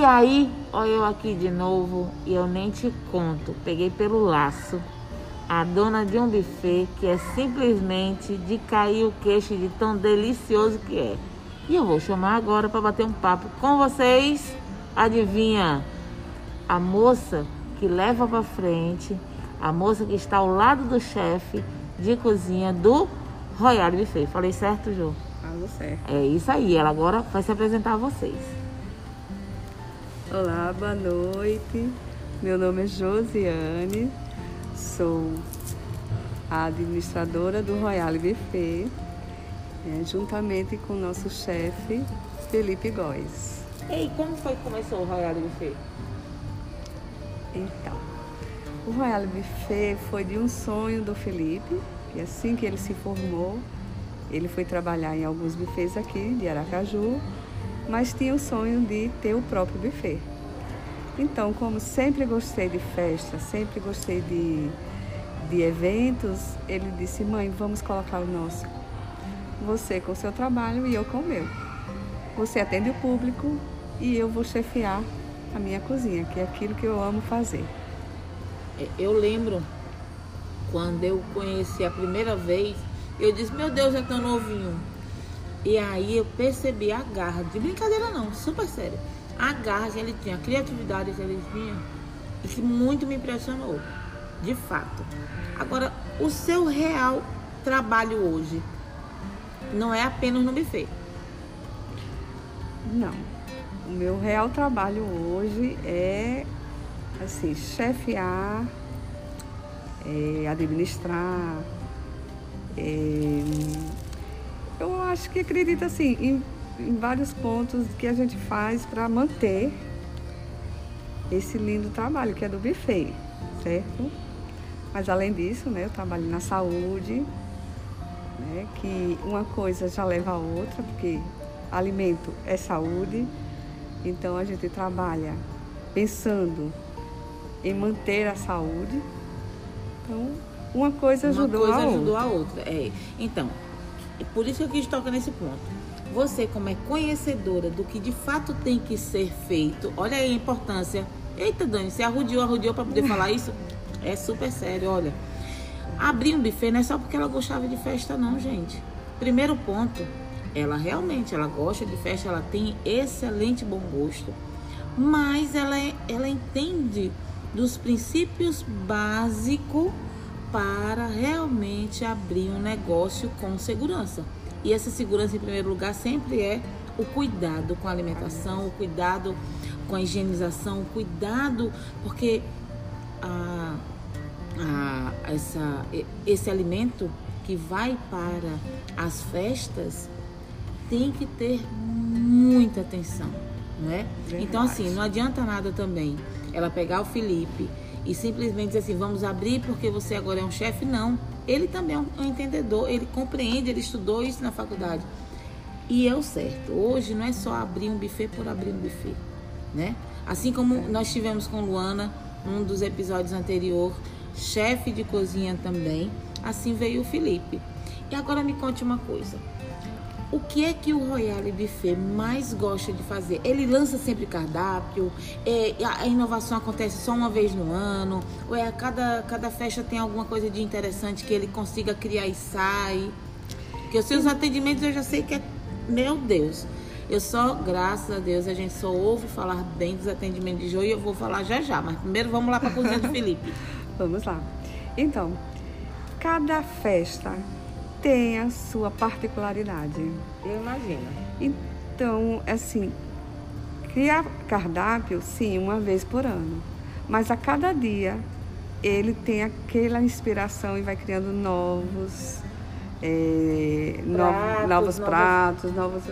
E aí, olha eu aqui de novo e eu nem te conto. Peguei pelo laço a dona de um buffet que é simplesmente de cair o queixo de tão delicioso que é. E eu vou chamar agora para bater um papo com vocês. Adivinha? A moça que leva para frente, a moça que está ao lado do chefe de cozinha do Royal Buffet. Falei certo, Jô? Falou certo. É isso aí. Ela agora vai se apresentar a vocês. Olá, boa noite. Meu nome é Josiane, sou a administradora do Royal Buffet, é, juntamente com o nosso chefe Felipe Góes. E como foi que começou o Royal Buffet? Então, o Royal Buffet foi de um sonho do Felipe, e assim que ele se formou, ele foi trabalhar em alguns buffets aqui de Aracaju, mas tinha o sonho de ter o próprio buffet. Então, como sempre gostei de festa, sempre gostei de, de eventos, ele disse: Mãe, vamos colocar o nosso. Você com o seu trabalho e eu com o meu. Você atende o público e eu vou chefiar a minha cozinha, que é aquilo que eu amo fazer. É, eu lembro quando eu conheci a primeira vez, eu disse: Meu Deus, é tão novinho. E aí eu percebi a garra, de brincadeira não, super sério. A garra que ele tinha, a criatividade que ele tinha, isso muito me impressionou, de fato. Agora, o seu real trabalho hoje não é apenas no buffet. Não. O meu real trabalho hoje é assim, chefiar, é, administrar. É, eu acho que acredito assim em, em vários pontos que a gente faz para manter esse lindo trabalho que é do buffet, certo? Mas além disso, né, eu trabalho na saúde, né, que uma coisa já leva a outra, porque alimento é saúde, então a gente trabalha pensando em manter a saúde. Então, uma coisa ajudou, uma coisa a, ajudou outra. a outra. É. Então, é por isso que eu quis tocar nesse ponto. Você, como é conhecedora do que de fato tem que ser feito, olha aí a importância. Eita, Dani, você arrudiou, arrudiou para poder falar isso? É super sério, olha. Abrir um buffet não é só porque ela gostava de festa, não, gente. Primeiro ponto, ela realmente ela gosta de festa, ela tem excelente bom gosto, mas ela, é, ela entende dos princípios básicos para realmente abrir um negócio com segurança. E essa segurança, em primeiro lugar, sempre é o cuidado com a alimentação, o cuidado com a higienização, o cuidado, porque a, a, essa, esse alimento que vai para as festas tem que ter muita atenção, não é? Então, assim, não adianta nada também ela pegar o Felipe e simplesmente dizer assim, vamos abrir porque você agora é um chefe, não. Ele também é um, um entendedor, ele compreende, ele estudou isso na faculdade. E é o certo. Hoje não é só abrir um buffet por abrir um buffet, né? Assim como nós tivemos com Luana, num dos episódios anteriores, chefe de cozinha também, assim veio o Felipe. E agora me conte uma coisa. O que é que o Royale Buffet mais gosta de fazer? Ele lança sempre cardápio? É, a inovação acontece só uma vez no ano? Ou é a cada, cada festa tem alguma coisa de interessante que ele consiga criar e sai? Porque os seus atendimentos eu já sei que é. Meu Deus! Eu só, graças a Deus, a gente só ouve falar bem dos atendimentos de Jô e eu vou falar já já. Mas primeiro vamos lá para a cozinha do Felipe. Vamos lá. Então, cada festa tem a sua particularidade. Eu imagino. Então, assim, criar cardápio, sim, uma vez por ano. Mas a cada dia ele tem aquela inspiração e vai criando novos, é, Pratos, novos novas- pratos, novos.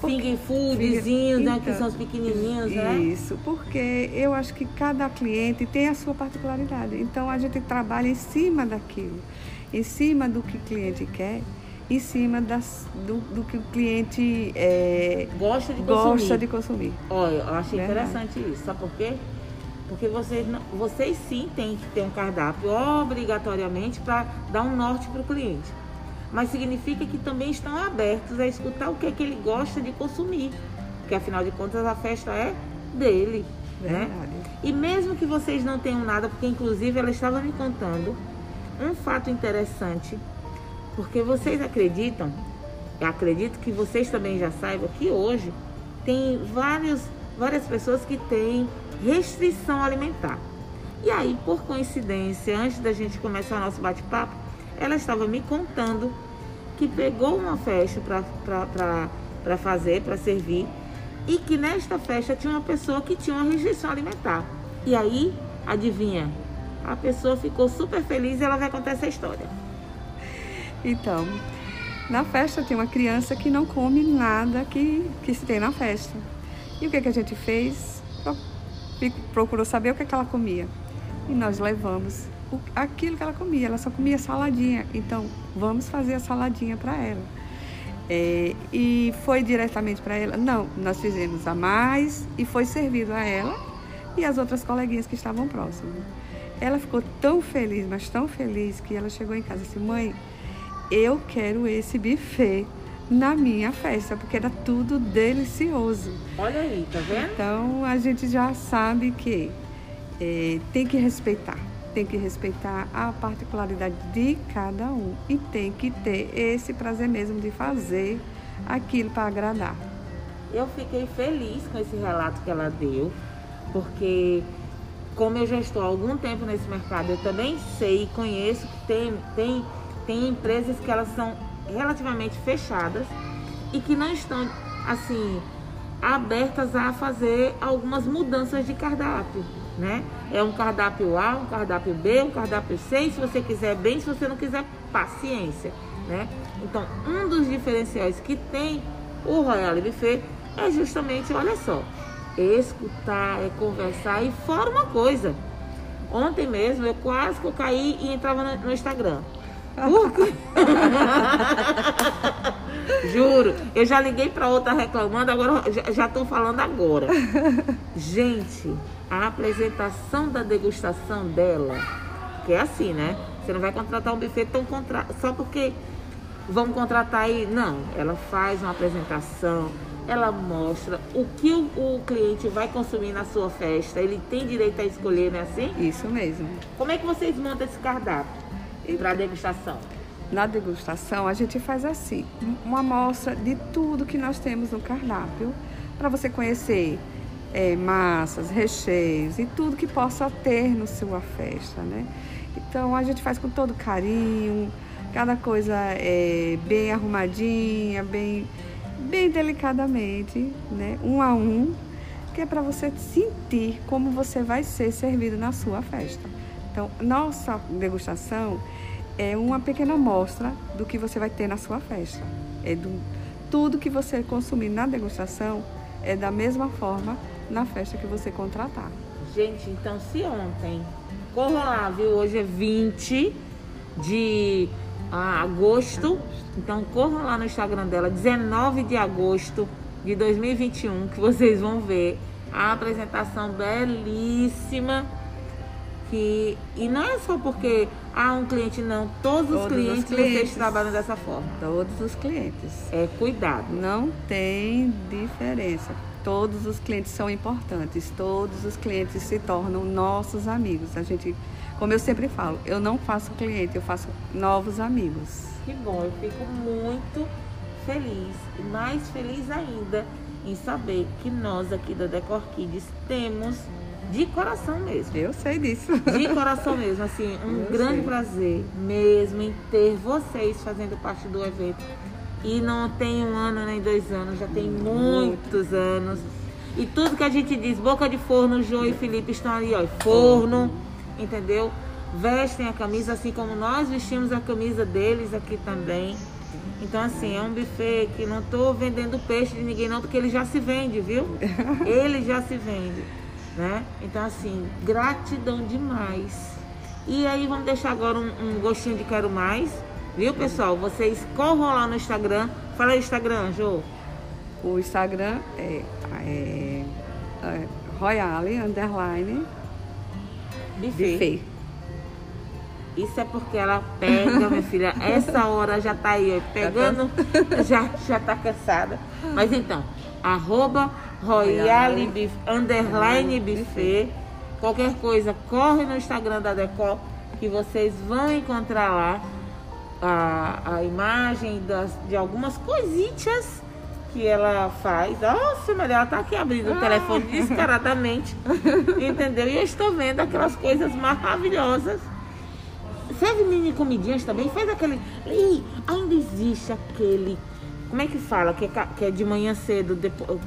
Finger foodzinhos, né? Que são os pequenininhos, né? Isso, porque eu acho que cada cliente tem a sua particularidade. Então a gente trabalha em cima daquilo, em cima do que o cliente quer, em cima das, do, do que o cliente é, Gosta de consumir. gosta de consumir. Olha, eu achei Verdade. interessante isso. Sabe por quê? Porque vocês, vocês sim têm que ter um cardápio obrigatoriamente para dar um norte para o cliente. Mas significa que também estão abertos a escutar o que, é que ele gosta de consumir. Porque afinal de contas a festa é dele. Né? E mesmo que vocês não tenham nada, porque inclusive ela estava me contando um fato interessante, porque vocês acreditam, eu acredito que vocês também já saibam que hoje tem vários, várias pessoas que têm restrição alimentar. E aí, por coincidência, antes da gente começar o nosso bate-papo, ela estava me contando que pegou uma festa para fazer, para servir, e que nesta festa tinha uma pessoa que tinha uma restrição alimentar. E aí, adivinha? A pessoa ficou super feliz e ela vai contar essa história. Então, na festa tem uma criança que não come nada que, que se tem na festa. E o que, que a gente fez? Procurou saber o que, que ela comia. E nós levamos o- aquilo que ela comia. Ela só comia saladinha. Então, vamos fazer a saladinha para ela. É, e foi diretamente para ela? Não, nós fizemos a mais e foi servido a ela e as outras coleguinhas que estavam próximas. Ela ficou tão feliz, mas tão feliz, que ela chegou em casa e disse: Mãe, eu quero esse buffet na minha festa, porque era tudo delicioso. Olha aí, tá vendo? Então a gente já sabe que eh, tem que respeitar, tem que respeitar a particularidade de cada um e tem que ter esse prazer mesmo de fazer aquilo para agradar. Eu fiquei feliz com esse relato que ela deu, porque como eu já estou há algum tempo nesse mercado, eu também sei e conheço que tem, tem, tem empresas que elas são relativamente fechadas e que não estão assim abertas a fazer algumas mudanças de cardápio, né? É um cardápio A, um cardápio B, um cardápio C, se você quiser bem, se você não quiser, paciência, né? Então, um dos diferenciais que tem o Royal Buffet é justamente, olha só, escutar, é conversar e fora uma coisa. Ontem mesmo eu quase que eu caí e entrava no, no Instagram. Por quê? Juro, eu já liguei para outra reclamando, agora já- estou falando agora. Gente, a apresentação da degustação dela, que é assim, né? Você não vai contratar um buffet tão contra... só porque vamos contratar aí. Não, ela faz uma apresentação, ela mostra o que o, o cliente vai consumir na sua festa. Ele tem direito a escolher, não é assim? Isso mesmo. Como é que vocês montam esse cardápio para degustação? Na degustação, a gente faz assim, uma amostra de tudo que nós temos no cardápio, para você conhecer eh, massas, recheios e tudo que possa ter no sua festa, né? Então, a gente faz com todo carinho, cada coisa é bem arrumadinha, bem, bem delicadamente, né? Um a um, que é para você sentir como você vai ser servido na sua festa. Então, nossa degustação é uma pequena amostra do que você vai ter na sua festa. É do tudo que você consumir na degustação é da mesma forma na festa que você contratar. Gente, então se ontem, corram lá, viu? Hoje é 20 de ah, agosto. Então corram lá no Instagram dela, 19 de agosto de 2021, que vocês vão ver a apresentação belíssima. Que, e não é só porque há um cliente, não. Todos, os Todos os clientes, vocês clientes. trabalham dessa forma. Todos os clientes. É cuidado. Não tem diferença. Todos os clientes são importantes. Todos os clientes se tornam nossos amigos. A gente, como eu sempre falo, eu não faço cliente, eu faço novos amigos. Que bom, eu fico muito feliz mais feliz ainda em saber que nós aqui da Decor Kids temos de coração mesmo. Eu sei disso. De coração mesmo, assim, um Eu grande sei. prazer mesmo em ter vocês fazendo parte do evento. E não tem um ano nem dois anos, já tem muitos anos. E tudo que a gente diz, boca de forno, João e Felipe estão ali, ó, forno, entendeu? Vestem a camisa assim como nós vestimos a camisa deles aqui também. Então, assim, é um buffet que não tô vendendo peixe de ninguém não, porque ele já se vende, viu? Ele já se vende, né? Então, assim, gratidão demais. E aí, vamos deixar agora um, um gostinho de quero mais, viu, pessoal? Vocês corram lá no Instagram. Fala aí, Instagram, Jô. O Instagram é, é, é Royale Underline Buffet. Buffet. Isso é porque ela pega, minha filha, essa hora já tá aí, ó, pegando, já, já tá cansada. Mas então, arroba Royale Bif, underline buffet. Qualquer coisa, corre no Instagram da Decor que vocês vão encontrar lá a, a imagem das, de algumas coisitas que ela faz. Nossa, mas ela tá aqui abrindo o telefone descaradamente. entendeu? E eu estou vendo aquelas coisas maravilhosas. Serve mini comidinhas também? Faz aquele. Ih, ainda existe aquele. Como é que fala? Que é, que é de manhã cedo, depois.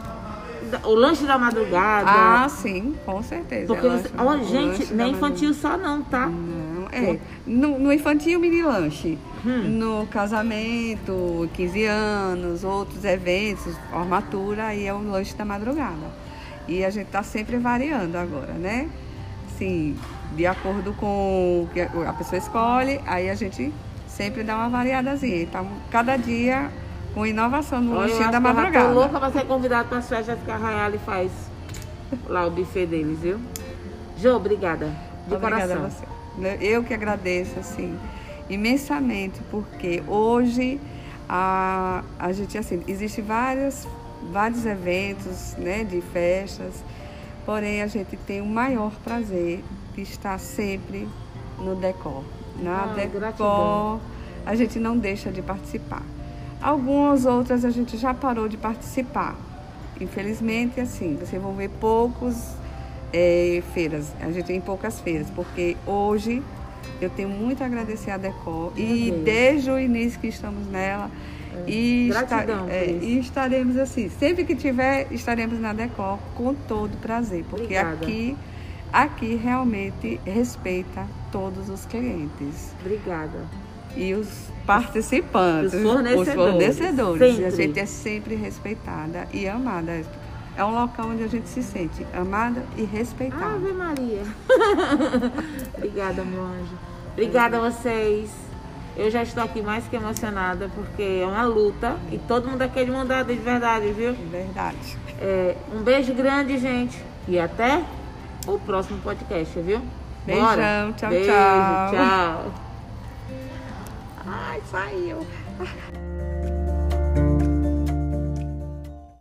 O lanche da madrugada. Ah, sim, com certeza. Porque é lanche- ó, gente, não é da infantil só não, tá? Não, é. No, no infantil, mini lanche. Hum. No casamento, 15 anos, outros eventos, formatura, aí é o lanche da madrugada. E a gente tá sempre variando agora, né? Assim, de acordo com o que a pessoa escolhe, aí a gente sempre dá uma variadazinha. Então, cada dia com inovação no Olha, eu lanchinho acho da que eu madrugada. tô louca pra ser convidado para as festas que a Rayali faz lá o buffet deles, viu? Jô, obrigada. De Obrigada coração. a você. Eu que agradeço, assim, imensamente, porque hoje a, a gente, assim, existe vários, vários eventos, né, de festas, porém a gente tem o maior prazer de estar sempre no decor. Na Ah, decor, gratidão. a gente não deixa de participar. Algumas outras a gente já parou de participar. Infelizmente, assim, vocês vão ver poucos é, feiras. A gente tem poucas feiras, porque hoje eu tenho muito a agradecer a Decor e Deus. desde o início que estamos nela. E, está- Gratidão é, e estaremos assim, sempre que tiver, estaremos na Decor com todo prazer, porque Obrigada. aqui, aqui realmente respeita todos os clientes Obrigada. e os participantes, Os fornecedores, os fornecedores. E a gente é sempre respeitada e amada. É um local onde a gente se sente amada e respeitada. Ave Maria. Obrigada, meu anjo. Obrigada a vocês. Eu já estou aqui mais que emocionada, porque é uma luta e todo mundo aqui é de mão dada, de verdade, viu? Verdade. É, um beijo grande, gente. E até o próximo podcast, viu? Beijão, Bora. tchau, Beijo, tchau. tchau. Ai, saiu.